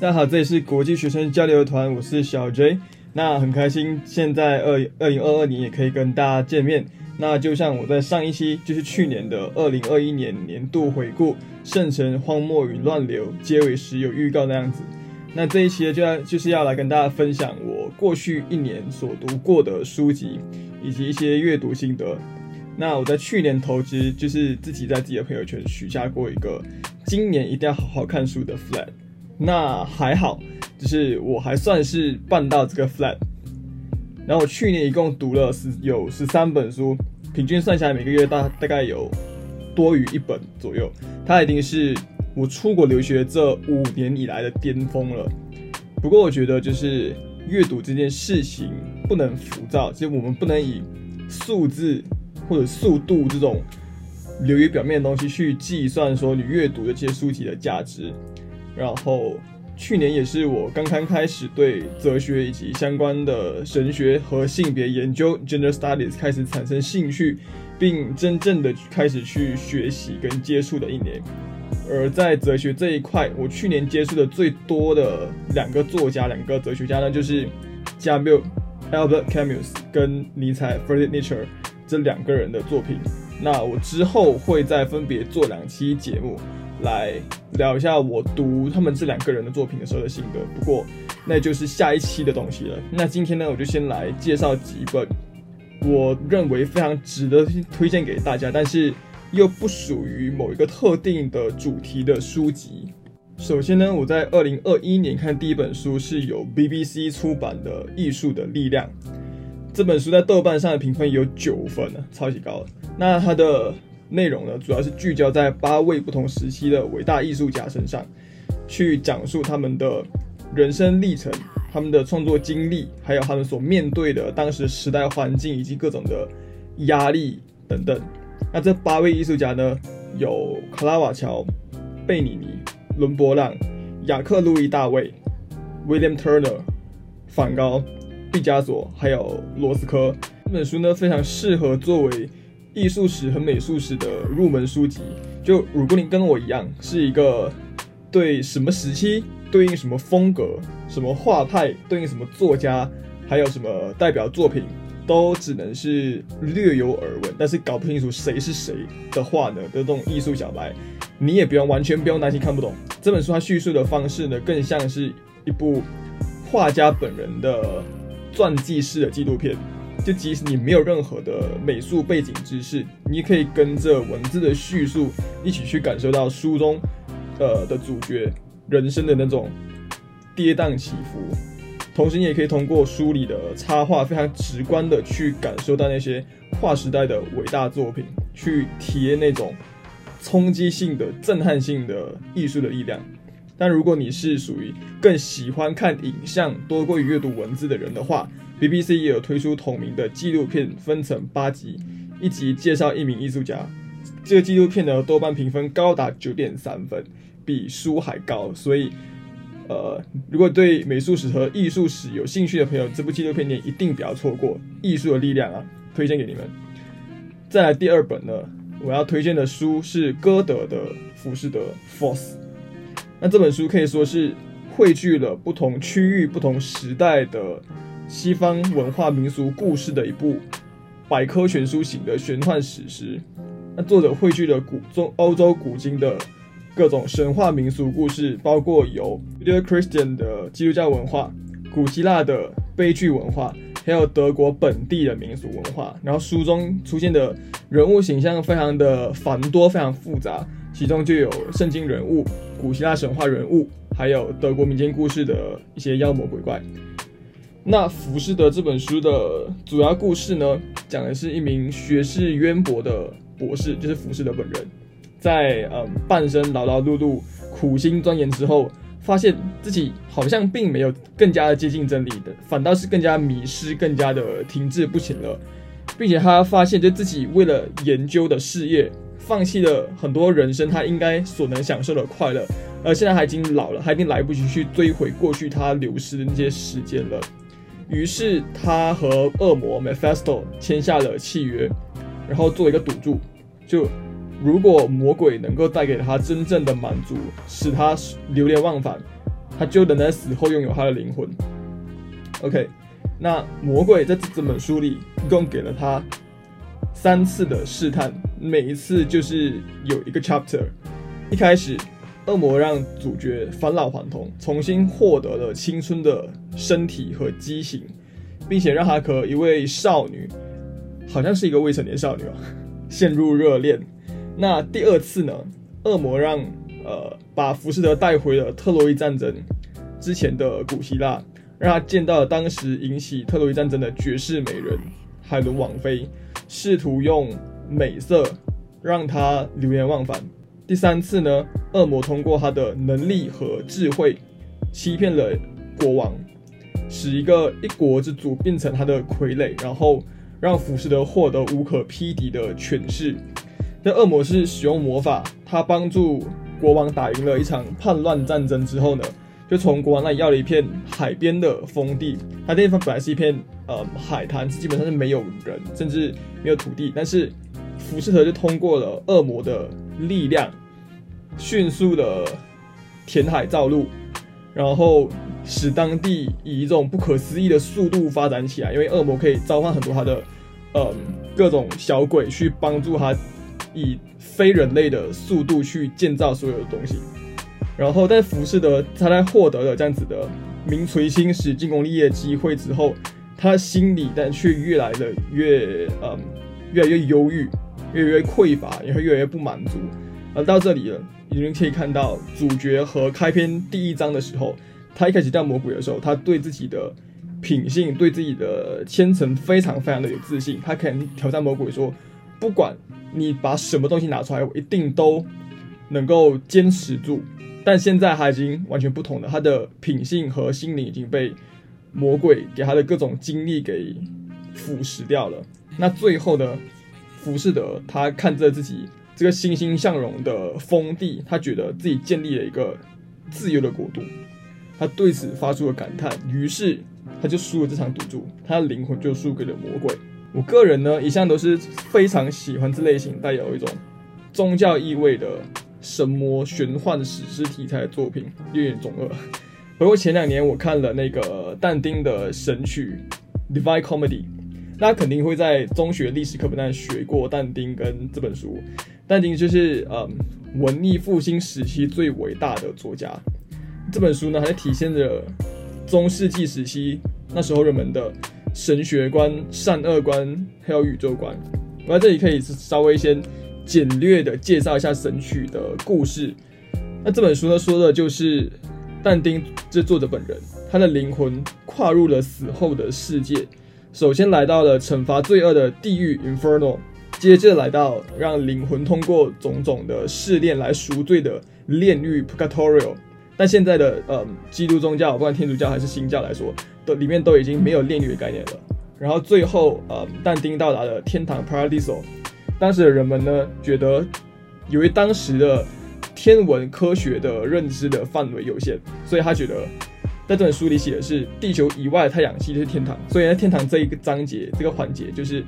大家好，这里是国际学生交流团，我是小 J。那很开心，现在二二零二二年也可以跟大家见面。那就像我在上一期，就是去年的二零二一年年度回顾《圣城荒漠与乱流》结尾时有预告那样子。那这一期呢，就要就是要来跟大家分享我过去一年所读过的书籍，以及一些阅读心得。那我在去年投资，就是自己在自己的朋友圈许下过一个今年一定要好好看书的 flag。那还好，就是我还算是办到这个 flag。然后我去年一共读了十有十三本书，平均算下来每个月大大概有多于一本左右。它已经是我出国留学这五年以来的巅峰了。不过我觉得就是阅读这件事情不能浮躁，其实我们不能以数字或者速度这种流于表面的东西去计算说你阅读的这些书籍的价值。然后去年也是我刚刚开始对哲学以及相关的神学和性别研究 （gender studies） 开始产生兴趣，并真正的开始去学习跟接触的一年。而在哲学这一块，我去年接触的最多的两个作家、两个哲学家呢，就是加缪 （Albert Camus） 跟尼采 （Friedrich Nietzsche） 这两个人的作品。那我之后会再分别做两期节目。来聊一下我读他们这两个人的作品的时候的心得，不过那就是下一期的东西了。那今天呢，我就先来介绍几本我认为非常值得推荐给大家，但是又不属于某一个特定的主题的书籍。首先呢，我在二零二一年看第一本书是由 BBC 出版的《艺术的力量》这本书，在豆瓣上的评分有九分呢，超级高。那它的内容呢，主要是聚焦在八位不同时期的伟大艺术家身上，去讲述他们的人生历程、他们的创作经历，还有他们所面对的当时时代环境以及各种的压力等等。那这八位艺术家呢，有卡拉瓦乔、贝尼尼、伦勃朗、雅克·路易·大卫、William Turner、梵高、毕加索，还有罗斯科。这本书呢，非常适合作为。艺术史和美术史的入门书籍，就如果你跟我一样是一个对什么时期对应什么风格、什么画派对应什么作家，还有什么代表作品，都只能是略有耳闻，但是搞不清楚谁是谁的话呢的这种艺术小白，你也不用完全不用担心看不懂这本书。它叙述的方式呢，更像是一部画家本人的传记式的纪录片。就即使你没有任何的美术背景知识，你也可以跟着文字的叙述一起去感受到书中，呃的主角人生的那种跌宕起伏。同时，你也可以通过书里的插画，非常直观的去感受到那些跨时代的伟大作品，去体验那种冲击性的、震撼性的艺术的力量。但如果你是属于更喜欢看影像多过于阅读文字的人的话，BBC 也有推出同名的纪录片，分成八集，一集介绍一名艺术家。这个纪录片呢，豆瓣评分高达九点三分，比书还高。所以，呃，如果对美术史和艺术史有兴趣的朋友，这部纪录片你一定不要错过。艺术的力量啊，推荐给你们。再来第二本呢，我要推荐的书是歌德的《浮士德》（Force）。那这本书可以说是汇聚了不同区域、不同时代的。西方文化民俗故事的一部百科全书型的玄幻史诗。那作者汇聚了古中欧洲古今的各种神话民俗故事，包括有 Judeo-Christian 的基督教文化、古希腊的悲剧文化，还有德国本地的民俗文化。然后书中出现的人物形象非常的繁多，非常复杂，其中就有圣经人物、古希腊神话人物，还有德国民间故事的一些妖魔鬼怪。那《浮士德》这本书的主要故事呢，讲的是一名学识渊博的博士，就是浮士德本人，在嗯半生劳劳碌碌、苦心钻研之后，发现自己好像并没有更加的接近真理的，反倒是更加迷失、更加的停滞不前了，并且他发现，就自己为了研究的事业，放弃了很多人生他应该所能享受的快乐，而现在他已经老了，他已经来不及去追回过去他流失的那些时间了。于是他和恶魔 Mephisto 签下了契约，然后做一个赌注，就如果魔鬼能够带给他真正的满足，使他流连忘返，他就能在死后拥有他的灵魂。OK，那魔鬼在这本书里一共给了他三次的试探，每一次就是有一个 chapter。一开始，恶魔让主角返老还童，重新获得了青春的身体和畸形，并且让他和一位少女，好像是一个未成年少女啊，陷入热恋。那第二次呢？恶魔让呃把浮士德带回了特洛伊战争之前的古希腊，让他见到了当时引起特洛伊战争的绝世美人海伦王妃，试图用美色让他流连忘返。第三次呢，恶魔通过他的能力和智慧，欺骗了国王，使一个一国之主变成他的傀儡，然后让浮士德获得无可匹敌的权势。这恶魔是使用魔法，他帮助国王打赢了一场叛乱战争之后呢，就从国王那里要了一片海边的封地。他那地方本来是一片呃海滩，基本上是没有人，甚至没有土地，但是浮士德就通过了恶魔的。力量迅速的填海造陆，然后使当地以一种不可思议的速度发展起来。因为恶魔可以召唤很多他的嗯各种小鬼去帮助他以非人类的速度去建造所有的东西。然后在浮士德他在获得了这样子的名垂青史、进攻立业机会之后，他心里但却越来的越嗯越来越忧郁。越来越匮乏，也会越来越不满足。而到这里了，已经可以看到主角和开篇第一章的时候，他一开始叫魔鬼的时候，他对自己的品性、对自己的虔诚非常非常的有自信。他可能挑战魔鬼说：“不管你把什么东西拿出来，我一定都能够坚持住。”但现在他已经完全不同了，他的品性和心灵已经被魔鬼给他的各种经历给腐蚀掉了。那最后呢？浮士德，他看着自己这个欣欣向荣的封地，他觉得自己建立了一个自由的国度，他对此发出了感叹，于是他就输了这场赌注，他的灵魂就输给了魔鬼。我个人呢，一向都是非常喜欢这类型带有一种宗教意味的神魔玄幻史诗题材的作品，有点中二。不过前两年我看了那个但丁的神曲《Divine Comedy》。大家肯定会在中学历史课本上学过但丁跟这本书。但丁就是呃文艺复兴时期最伟大的作家。这本书呢，还体现着中世纪时期那时候人们的神学观、善恶观还有宇宙观。我在这里可以稍微先简略的介绍一下神曲的故事。那这本书呢，说的就是但丁这作者本人，他的灵魂跨入了死后的世界。首先来到了惩罚罪恶的地狱 Inferno，接着来到让灵魂通过种种的试炼来赎罪的炼狱 Purgatorio。但现在的呃基督宗教，不管天主教还是新教来说，都里面都已经没有炼狱的概念了。然后最后呃但丁到达了天堂 Paradiso。当时的人们呢觉得，由于当时的天文科学的认知的范围有限，所以他觉得。在这本书里写的是地球以外的太阳系就是天堂，所以在天堂这一个章节这个环节，就是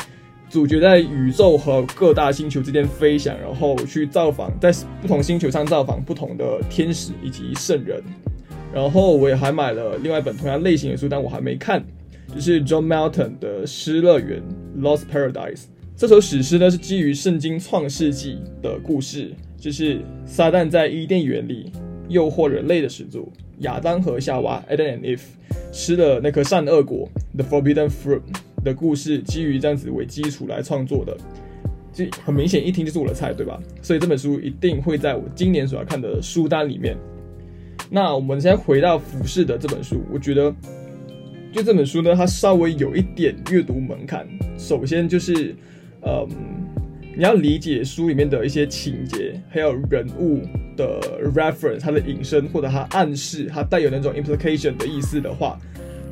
主角在宇宙和各大星球之间飞翔，然后去造访，在不同星球上造访不同的天使以及圣人。然后我也还买了另外一本同样类型的书，但我还没看，就是 John Milton 的《失乐园》（Lost Paradise）。这首史诗呢是基于圣经创世纪的故事，就是撒旦在伊甸园里诱惑人类的始祖。亚当和夏娃 （Adam and Eve） 吃了那颗善恶果 （The Forbidden Fruit） 的故事，基于这样子为基础来创作的，就很明显一听就是我的菜，对吧？所以这本书一定会在我今年所要看的书单里面。那我们先回到俯视的这本书，我觉得就这本书呢，它稍微有一点阅读门槛。首先就是，嗯。你要理解书里面的一些情节，还有人物的 reference，它的引申或者它暗示，它带有那种 implication 的意思的话，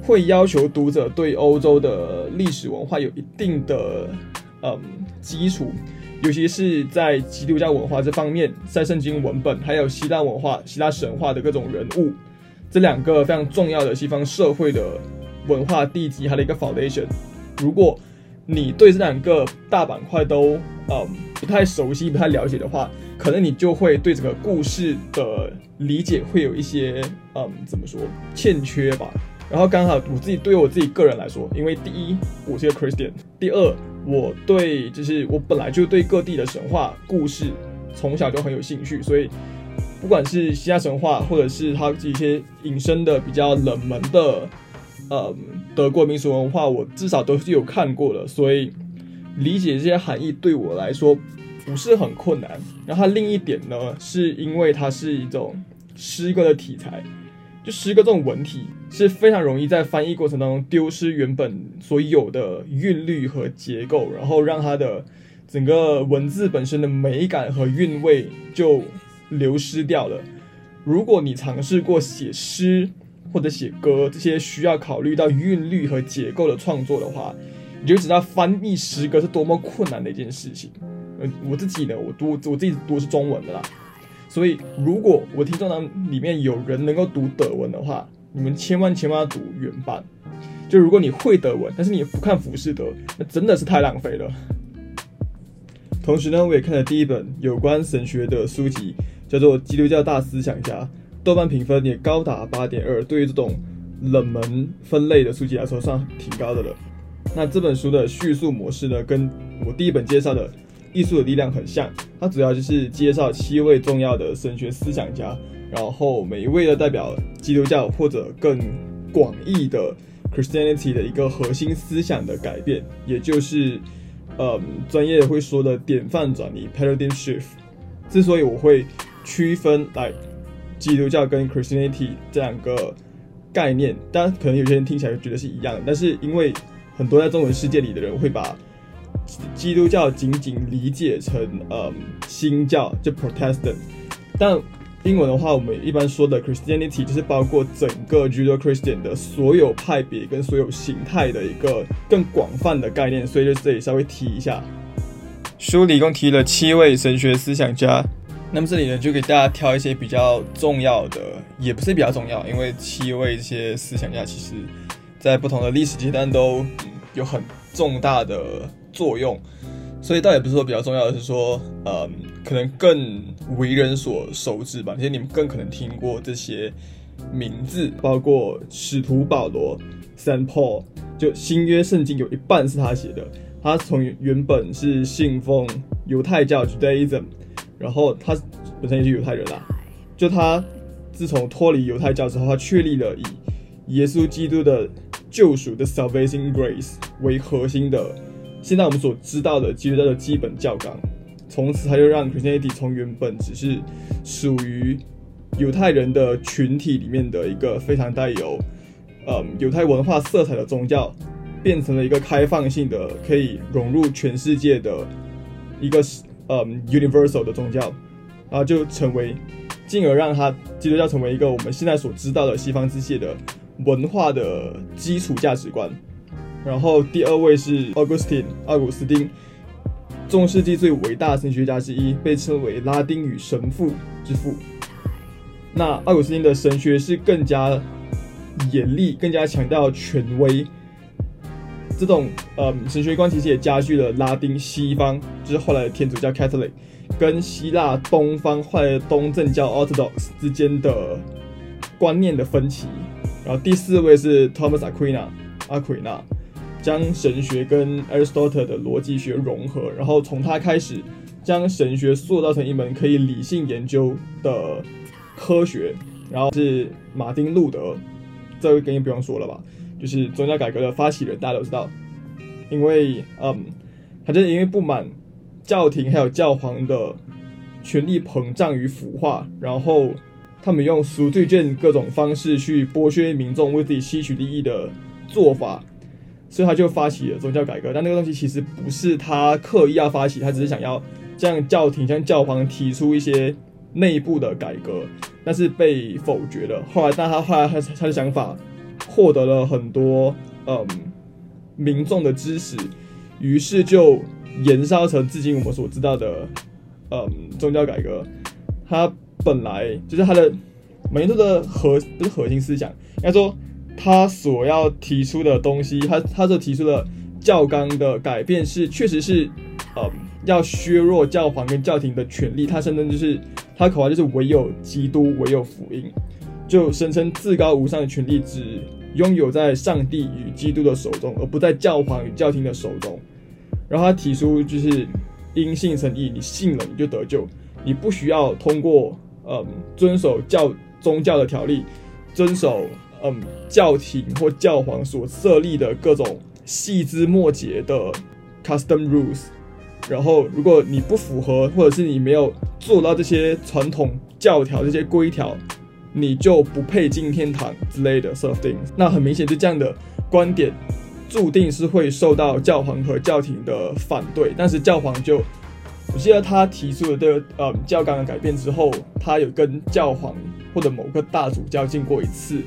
会要求读者对欧洲的历史文化有一定的嗯基础，尤其是在基督教文化这方面，在圣经文本还有希腊文化、希腊神话的各种人物，这两个非常重要的西方社会的文化地基，它的一个 foundation。如果你对这两个大板块都嗯不太熟悉、不太了解的话，可能你就会对这个故事的理解会有一些嗯怎么说欠缺吧。然后刚好我自己对我自己个人来说，因为第一我是个 Christian，第二我对就是我本来就对各地的神话故事从小就很有兴趣，所以不管是希腊神话，或者是它这些隐身的比较冷门的，呃，德国民俗文化，我至少都是有看过的，所以理解这些含义对我来说不是很困难。然后它另一点呢，是因为它是一种诗歌的题材。就诗歌这种文体是非常容易在翻译过程当中丢失原本所有的韵律和结构，然后让它的整个文字本身的美感和韵味就流失掉了。如果你尝试过写诗或者写歌这些需要考虑到韵律和结构的创作的话，你就知道翻译诗歌是多么困难的一件事情。嗯，我自己呢，我读我自己读的是中文的啦。所以，如果我听众当里面有人能够读德文的话，你们千万千万要读原版。就如果你会德文，但是你不看浮士德，那真的是太浪费了。同时呢，我也看了第一本有关神学的书籍，叫做《基督教大思想家》，豆瓣评分也高达八点二，对于这种冷门分类的书籍来说，算挺高的了。那这本书的叙述模式呢，跟我第一本介绍的。艺术的力量很像，它主要就是介绍七位重要的神学思想家，然后每一位都代表基督教或者更广义的 Christianity 的一个核心思想的改变，也就是，嗯，专业会说的典范转移 （paradigm shift）。之所以我会区分来基督教跟 Christianity 这两个概念，当然可能有些人听起来觉得是一样的，但是因为很多在中文世界里的人会把基督教仅仅理解成嗯新教就 Protestant，但英文的话，我们一般说的 Christianity 就是包括整个 Judeo-Christian 的所有派别跟所有形态的一个更广泛的概念，所以就这里稍微提一下。书里一共提了七位神学思想家，那么这里呢就给大家挑一些比较重要的，也不是比较重要，因为七位这些思想家其实在不同的历史阶段都有很重大的。作用，所以倒也不是说比较重要的是说，嗯，可能更为人所熟知吧。其实你们更可能听过这些名字，包括使徒保罗 （Saint Paul），就新约圣经有一半是他写的。他从原本是信奉犹太教 （Judaism），然后他本身也是犹太人啦。就他自从脱离犹太教之后，他确立了以耶稣基督的救赎的 Salvation Grace 为核心的。现在我们所知道的基督教的基本教纲，从此他就让 Christianity 从原本只是属于犹太人的群体里面的一个非常带有嗯犹太文化色彩的宗教，变成了一个开放性的可以融入全世界的一个嗯 universal 的宗教，然后就成为，进而让它基督教成为一个我们现在所知道的西方世界的文化的基础价值观。然后第二位是 Augustine，奥古斯丁，中世纪最伟大的神学家之一，被称为拉丁语神父之父。那奥古斯丁的神学是更加严厉，更加强调权威。这种呃神学观其实也加剧了拉丁西方，就是后来的天主教 Catholic，跟希腊东方后来的东正教 Orthodox 之间的观念的分歧。然后第四位是 Thomas Aquina，阿奎那。将神学跟 Aristotle 的逻辑学融合，然后从他开始将神学塑造成一门可以理性研究的科学。然后是马丁路德，这个肯定不用说了吧？就是宗教改革的发起人，大家都知道。因为嗯，他就是因为不满教廷还有教皇的权力膨胀与腐化，然后他们用赎罪券各种方式去剥削民众为自己吸取利益的做法。所以他就发起了宗教改革，但那个东西其实不是他刻意要发起，他只是想要向教廷、向教皇提出一些内部的改革，但是被否决了。后来，但他后来他他的想法获得了很多嗯民众的支持，于是就延烧成至今我们所知道的嗯宗教改革。他本来就是他的门徒的核不是核心思想，应该说。他所要提出的东西，他他所提出的教纲的改变是，确实是，呃，要削弱教皇跟教廷的权利。他声称就是他口号就是唯有基督，唯有福音，就声称至高无上的权利只拥有在上帝与基督的手中，而不在教皇与教廷的手中。然后他提出就是因信称义，你信了你就得救，你不需要通过嗯遵守教宗教的条例，遵守嗯教廷或教皇所设立的各种细枝末节的 custom rules。然后如果你不符合，或者是你没有做到这些传统教条这些规条，你就不配进天堂之类的 sort of things。那很明显，就这样的观点。注定是会受到教皇和教廷的反对，但是教皇就，我记得他提出了这个呃教纲的改变之后，他有跟教皇或者某个大主教见过一次，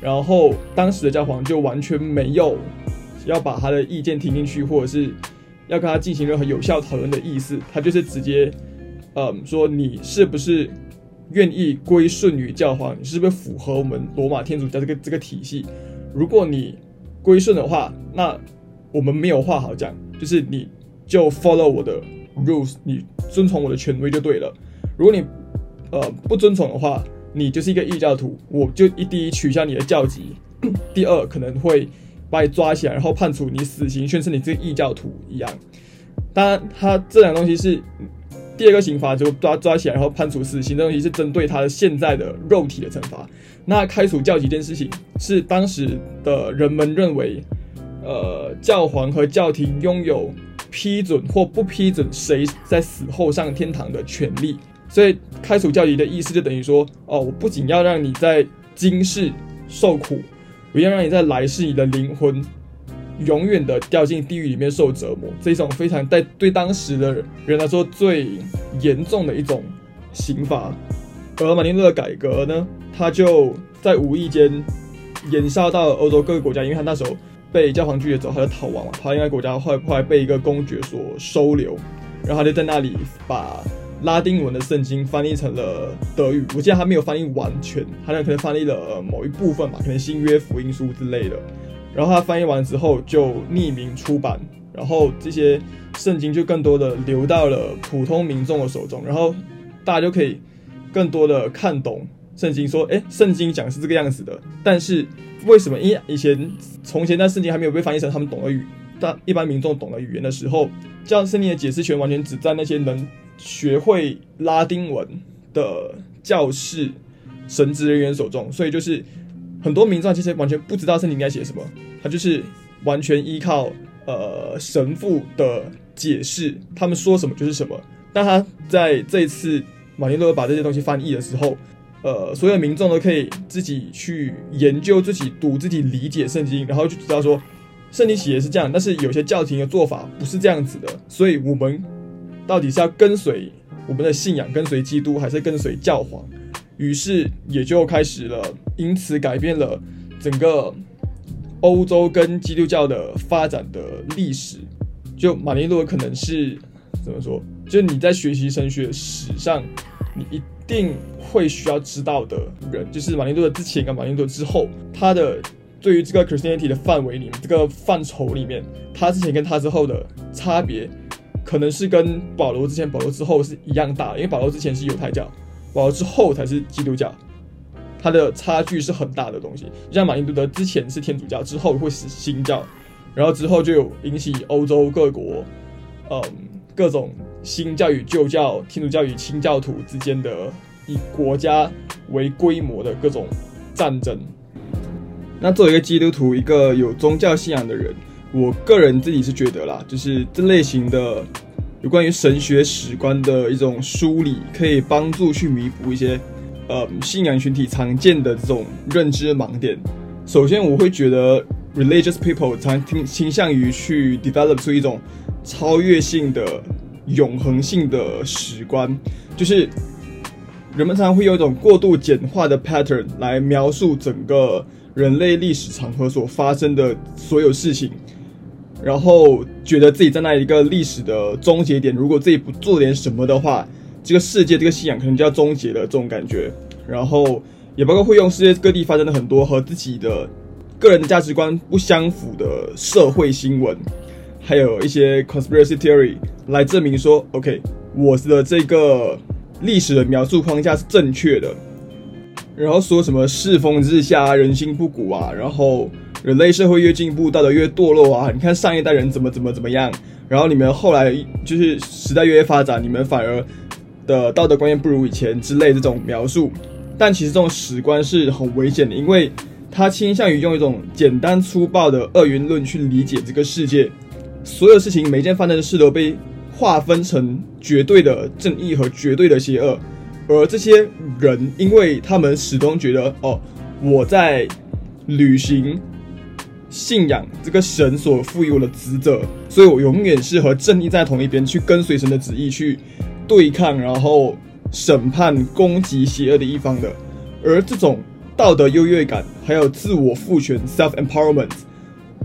然后当时的教皇就完全没有要把他的意见听进去，或者是要跟他进行任何有效讨论的意思，他就是直接，嗯说你是不是愿意归顺于教皇，你是不是符合我们罗马天主教这个这个体系？如果你归顺的话，那我们没有话好讲，就是你就 follow 我的 rules，你遵从我的权威就对了。如果你呃不遵从的话，你就是一个异教徒，我就一第一取消你的教籍，第二可能会把你抓起来，然后判处你死刑，宣称你是异教徒一样。当然，他这两个东西是第二个刑罚，就抓抓起来，然后判处死刑的东西是针对他的现在的肉体的惩罚。那开除教籍这件事情，是当时的人们认为，呃，教皇和教廷拥有批准或不批准谁在死后上天堂的权利。所以开除教籍的意思就等于说，哦，我不仅要让你在今世受苦，我要让你在来世你的灵魂永远的掉进地狱里面受折磨。这一种非常在对当时的人来说最严重的一种刑罚。而马丁路德改革呢？他就在无意间延烧到欧洲各个国家，因为他那时候被教皇拒绝之后，他就逃亡嘛。逃离那国家，后来后来被一个公爵所收留，然后他就在那里把拉丁文的圣经翻译成了德语。我记得他没有翻译完全，他那可能翻译了某一部分吧，可能新约福音书之类的。然后他翻译完之后就匿名出版，然后这些圣经就更多的流到了普通民众的手中，然后大家就可以更多的看懂。圣经说：“哎，圣经讲是这个样子的，但是为什么？因为以前从前在圣经还没有被翻译成他们懂的语，但一般民众懂的语言的时候，这样圣经的解释权完全只在那些能学会拉丁文的教士、神职人员手中。所以就是很多民众其实完全不知道圣经应该写什么，他就是完全依靠呃神父的解释，他们说什么就是什么。但他在这一次马丁路德把这些东西翻译的时候。”呃，所有民众都可以自己去研究、自己读、自己理解圣经，然后就知道说，圣经写的是这样，但是有些教廷的做法不是这样子的。所以，我们到底是要跟随我们的信仰，跟随基督，还是跟随教皇？于是也就开始了，因此改变了整个欧洲跟基督教的发展的历史。就马丁路德可能是怎么说？就你在学习神学史上，你一。定会需要知道的人，就是马丁路德之前跟马丁路德之后，他的对于这个 Christianity 的范围里面，这个范畴里面，他之前跟他之后的差别，可能是跟保罗之前、保罗之后是一样大，因为保罗之前是犹太教，保罗之后才是基督教，它的差距是很大的东西。像马丁路德之前是天主教，之后会是新教，然后之后就有引起欧洲各国，嗯。各种新教与旧教、天主教与清教徒之间的以国家为规模的各种战争。那作为一个基督徒，一个有宗教信仰的人，我个人自己是觉得啦，就是这类型的有关于神学史观的一种梳理，可以帮助去弥补一些呃信仰群体常见的这种认知盲点。首先，我会觉得 religious people 常倾倾向于去 develop 出一种。超越性的、永恒性的史观，就是人们常常会有一种过度简化的 pattern 来描述整个人类历史长河所发生的所有事情，然后觉得自己在那一个历史的终结点，如果自己不做点什么的话，这个世界、这个信仰可能就要终结了。这种感觉，然后也包括会用世界各地发生的很多和自己的个人的价值观不相符的社会新闻。还有一些 conspiracy theory 来证明说，OK，我的这个历史的描述框架是正确的。然后说什么世风日下，人心不古啊，然后人类社会越进步，道德越堕落啊。你看上一代人怎么怎么怎么样，然后你们后来就是时代越越发展，你们反而的道德观念不如以前之类这种描述。但其实这种史观是很危险的，因为它倾向于用一种简单粗暴的二元论去理解这个世界。所有事情，每件发生的事都被划分成绝对的正义和绝对的邪恶。而这些人，因为他们始终觉得，哦，我在履行信仰这个神所赋予我的职责，所以我永远是和正义在同一边，去跟随神的旨意去对抗，然后审判攻击邪恶的一方的。而这种道德优越感，还有自我赋权 （self empowerment），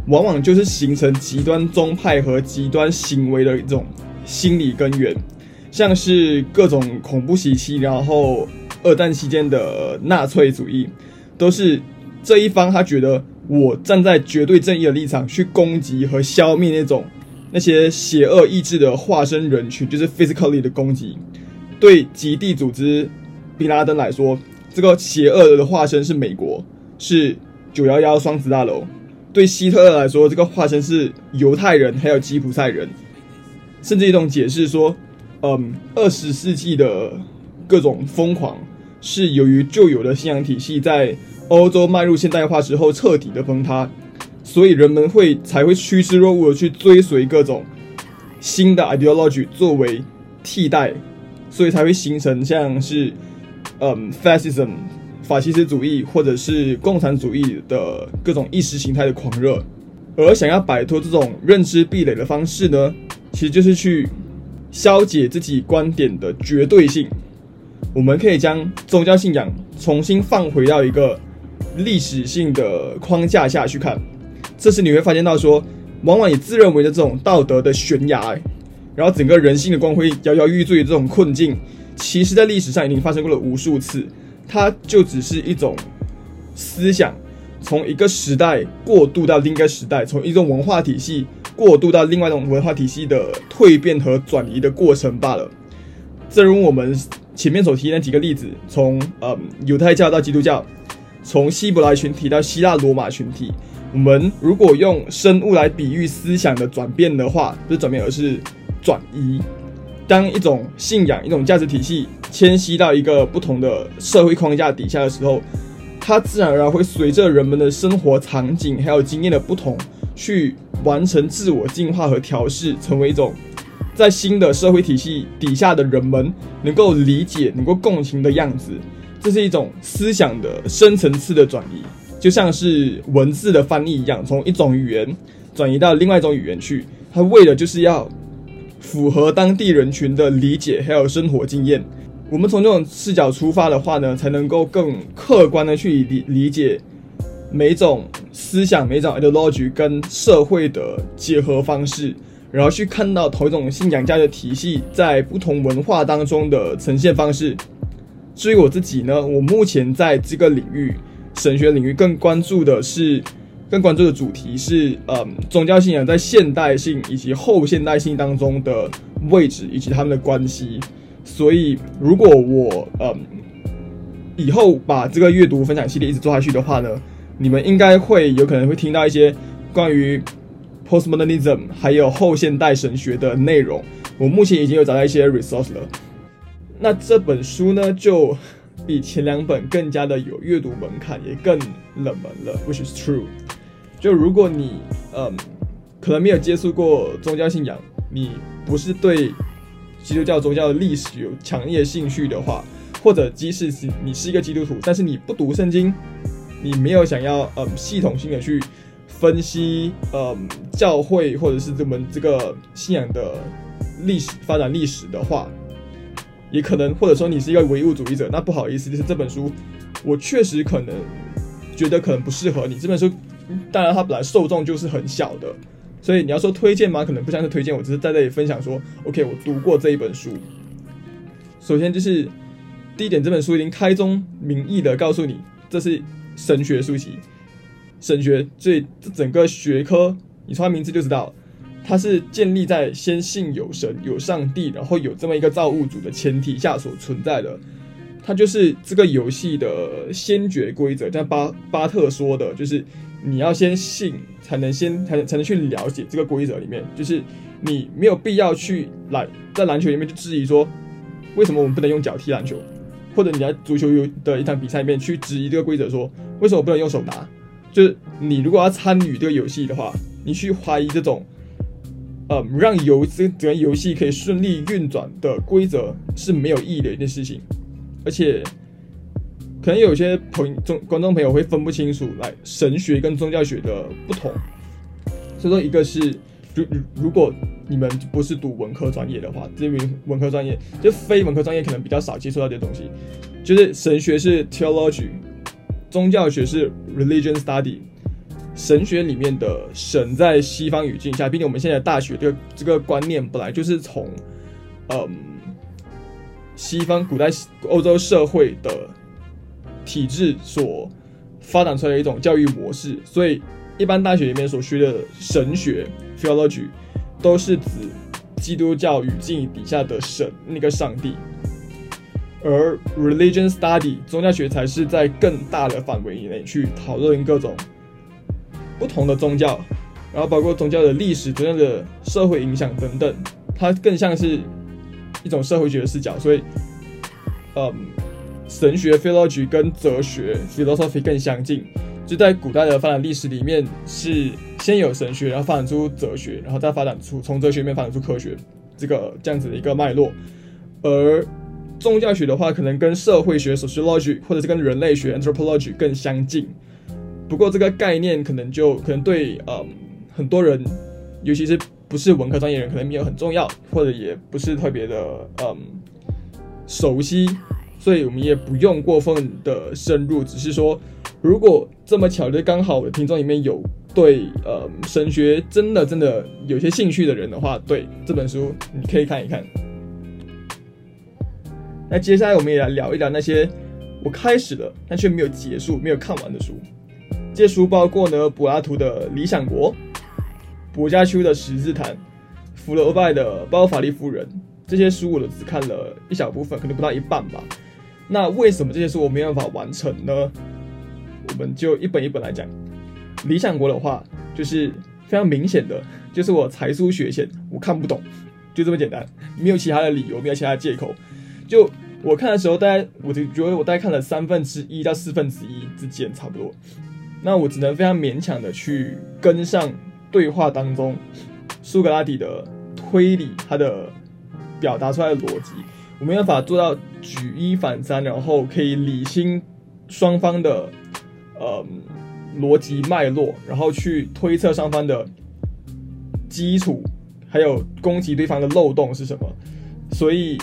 往往就是形成极端宗派和极端行为的一种心理根源。像是各种恐怖袭击，然后二战期间的纳粹主义，都是这一方他觉得我站在绝对正义的立场去攻击和消灭那种那些邪恶意志的化身人群，就是 physically 的攻击。对极地组织宾拉登来说，这个邪恶的化身是美国，是九幺幺双子大楼；对希特勒来说，这个化身是犹太人，还有吉普赛人，甚至一种解释说。嗯，二十世纪的各种疯狂是由于旧有的信仰体系在欧洲迈入现代化之后彻底的崩塌，所以人们会才会趋之若鹜的去追随各种新的 ideology 作为替代，所以才会形成像是嗯 fascism 法西斯主义或者是共产主义的各种意识形态的狂热，而想要摆脱这种认知壁垒的方式呢，其实就是去。消解自己观点的绝对性，我们可以将宗教信仰重新放回到一个历史性的框架下去看。这时你会发现到说，往往以自认为的这种道德的悬崖，然后整个人性的光辉摇摇欲坠的这种困境，其实在历史上已经发生过了无数次。它就只是一种思想从一个时代过渡到另一个时代，从一种文化体系。过渡到另外一种文化体系的蜕变和转移的过程罢了。正如我们前面所提那几个例子，从嗯犹太教到基督教，从希伯来群体到希腊罗马群体，我们如果用生物来比喻思想的转变的话，不是转变，而是转移。当一种信仰、一种价值体系迁徙到一个不同的社会框架底下的时候，它自然而然会随着人们的生活场景还有经验的不同。去完成自我进化和调试，成为一种在新的社会体系底下的人们能够理解、能够共情的样子。这是一种思想的深层次的转移，就像是文字的翻译一样，从一种语言转移到另外一种语言去。它为的就是要符合当地人群的理解还有生活经验。我们从这种视角出发的话呢，才能够更客观的去理理解。每种思想、每种 ideology 跟社会的结合方式，然后去看到同一种信仰家的体系在不同文化当中的呈现方式。至于我自己呢，我目前在这个领域，神学领域更关注的是，更关注的主题是，嗯，宗教信仰在现代性以及后现代性当中的位置以及他们的关系。所以，如果我嗯以后把这个阅读分享系列一直做下去的话呢？你们应该会有可能会听到一些关于 postmodernism 还有后现代神学的内容。我目前已经有找到一些 resource 了。那这本书呢，就比前两本更加的有阅读门槛，也更冷门了，which is true。就如果你嗯可能没有接触过宗教信仰，你不是对基督教宗教的历史有强烈兴趣的话，或者即使是你是一个基督徒，但是你不读圣经。你没有想要嗯系统性的去分析嗯教会或者是这门这个信仰的历史发展历史的话，也可能或者说你是一个唯物主义者，那不好意思，就是这本书我确实可能觉得可能不适合你。这本书当然它本来受众就是很小的，所以你要说推荐吗？可能不像是推荐，我只是在这里分享说，OK，我读过这一本书。首先就是第一点，这本书已经开宗明义的告诉你，这是。神学书籍，神学这这整个学科，你从它名字就知道，它是建立在先信有神、有上帝，然后有这么一个造物主的前提下所存在的。它就是这个游戏的先决规则。像巴巴特说的，就是你要先信，才能先才能才能去了解这个规则里面。就是你没有必要去来在篮球里面去质疑说，为什么我们不能用脚踢篮球，或者你在足球有的一场比赛里面去质疑这个规则，说为什么不能用手拿？就是你如果要参与这个游戏的话，你去怀疑这种。呃，让游这整个游戏可以顺利运转的规则是没有意义的一件事情，而且可能有些朋众观众朋友会分不清楚来神学跟宗教学的不同。所以说，一个是如如果你们不是读文科专业的话，这边文科专业就非文科专业可能比较少接触到这东西，就是神学是 theology，宗教学是 religion study。神学里面的神，在西方语境下，毕竟我们现在大学这个这个观念本来就是从，嗯，西方古代欧洲社会的体制所发展出来的一种教育模式，所以一般大学里面所学的神学 （theology） 都是指基督教语境底下的神那个上帝，而 religion study 宗教学才是在更大的范围以内去讨论各种。不同的宗教，然后包括宗教的历史、宗教的社会影响等等，它更像是一种社会学的视角。所以，嗯，神学 （philology） 跟哲学 （philosophy） 更相近。就在古代的发展历史里面，是先有神学，然后发展出哲学，然后再发展出从哲学面发展出科学，这个这样子的一个脉络。而宗教学的话，可能跟社会学 （sociology） 或者是跟人类学 （anthropology） 更相近。不过这个概念可能就可能对嗯很多人，尤其是不是文科专业人，可能没有很重要，或者也不是特别的嗯熟悉，所以我们也不用过分的深入，只是说如果这么巧的刚好我的听众里面有对呃神学真的真的有些兴趣的人的话，对这本书你可以看一看。那接下来我们也来聊一聊那些我开始了但却没有结束、没有看完的书。这些书包括呢，柏拉图的《理想国》，柏家丘的《十字谈》，福楼拜的《包法利夫人》。这些书我都只看了一小部分，可能不到一半吧。那为什么这些书我没有办法完成呢？我们就一本一本来讲。《理想国》的话，就是非常明显的，就是我才疏学浅，我看不懂，就这么简单，没有其他的理由，没有其他的借口。就我看的时候，大概我就觉得我大概看了三分之一到四分之一之间，差不多。那我只能非常勉强的去跟上对话当中苏格拉底的推理，他的表达出来的逻辑，我没办法做到举一反三，然后可以理清双方的呃逻辑脉络，然后去推测双方的基础，还有攻击对方的漏洞是什么。所以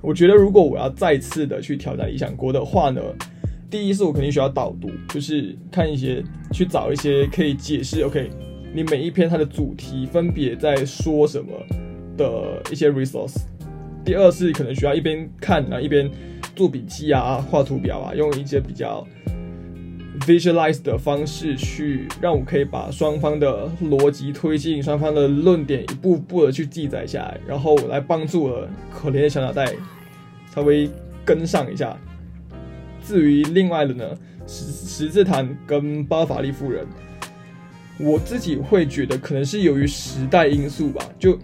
我觉得，如果我要再次的去挑战理想国的话呢？第一是我肯定需要导读，就是看一些去找一些可以解释，OK，你每一篇它的主题分别在说什么的一些 resource。第二是可能需要一边看啊一边做笔记啊、画图表啊，用一些比较 visualize 的方式去让我可以把双方的逻辑推进、双方的论点一步步的去记载下来，然后来帮助我可怜的小脑袋稍微跟上一下。至于另外的呢，十十字坛跟巴伐利夫人，我自己会觉得可能是由于时代因素吧，就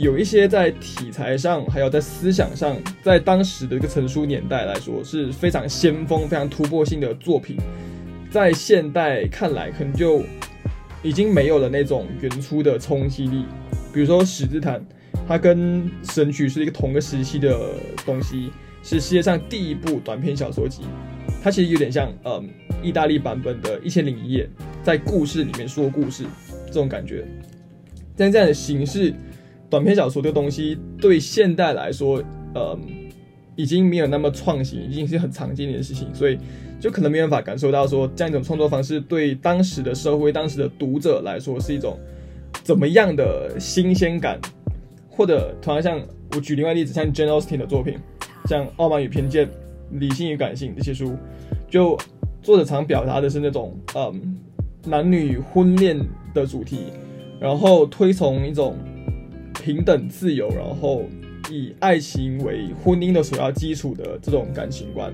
有一些在题材上，还有在思想上，在当时的一个成书年代来说是非常先锋、非常突破性的作品，在现代看来可能就已经没有了那种原初的冲击力。比如说十字坛，它跟神曲是一个同个时期的东西。是世界上第一部短篇小说集，它其实有点像，嗯，意大利版本的《一千零一夜》，在故事里面说故事这种感觉。但这样的形式，短篇小说这个东西对现代来说，嗯，已经没有那么创新，已经是很常见的事情，所以就可能没办法感受到说这样一种创作方式对当时的社会、当时的读者来说是一种怎么样的新鲜感，或者同样像我举另外例子，像 Jane Austen 的作品。像《傲慢与偏见》《理性与感性》这些书，就作者常表达的是那种嗯男女婚恋的主题，然后推崇一种平等自由，然后以爱情为婚姻的首要基础的这种感情观。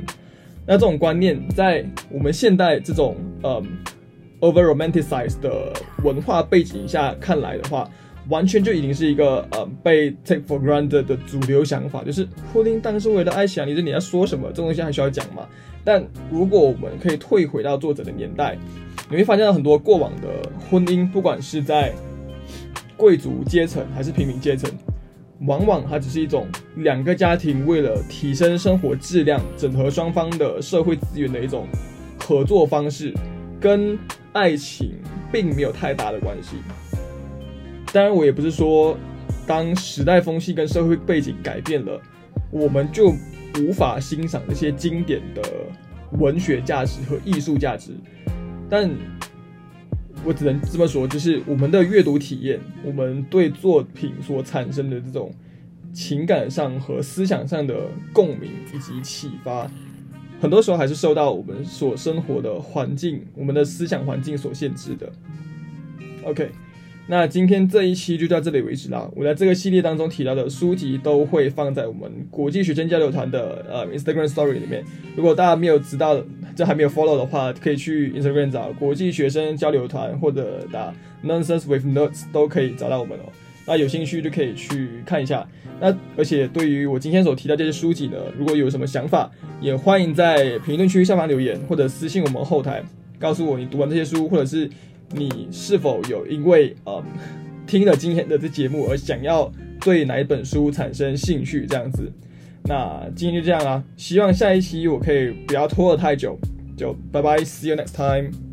那这种观念在我们现代这种嗯 over romanticized 的文化背景下看来的话，完全就已经是一个呃被 take for granted 的主流想法，就是婚姻当然是为了爱情，你这你要说什么，这东西还需要讲吗？但如果我们可以退回到作者的年代，你会发现很多过往的婚姻，不管是在贵族阶层还是平民阶层，往往它只是一种两个家庭为了提升生活质量、整合双方的社会资源的一种合作方式，跟爱情并没有太大的关系。当然，我也不是说当时代风气跟社会背景改变了，我们就。无法欣赏这些经典的文学价值和艺术价值，但我只能这么说，就是我们的阅读体验，我们对作品所产生的这种情感上和思想上的共鸣以及启发，很多时候还是受到我们所生活的环境、我们的思想环境所限制的。OK。那今天这一期就到这里为止啦。我在这个系列当中提到的书籍都会放在我们国际学生交流团的呃 Instagram Story 里面。如果大家没有知道，这还没有 follow 的话，可以去 Instagram 找国际学生交流团或者打 Nonsense with Notes 都可以找到我们哦。那有兴趣就可以去看一下。那而且对于我今天所提到这些书籍呢，如果有什么想法，也欢迎在评论区下方留言或者私信我们后台，告诉我你读完这些书或者是。你是否有因为呃听了今天的这节目而想要对哪一本书产生兴趣？这样子，那今天就这样啦。希望下一期我可以不要拖得太久，就拜拜，see you next time。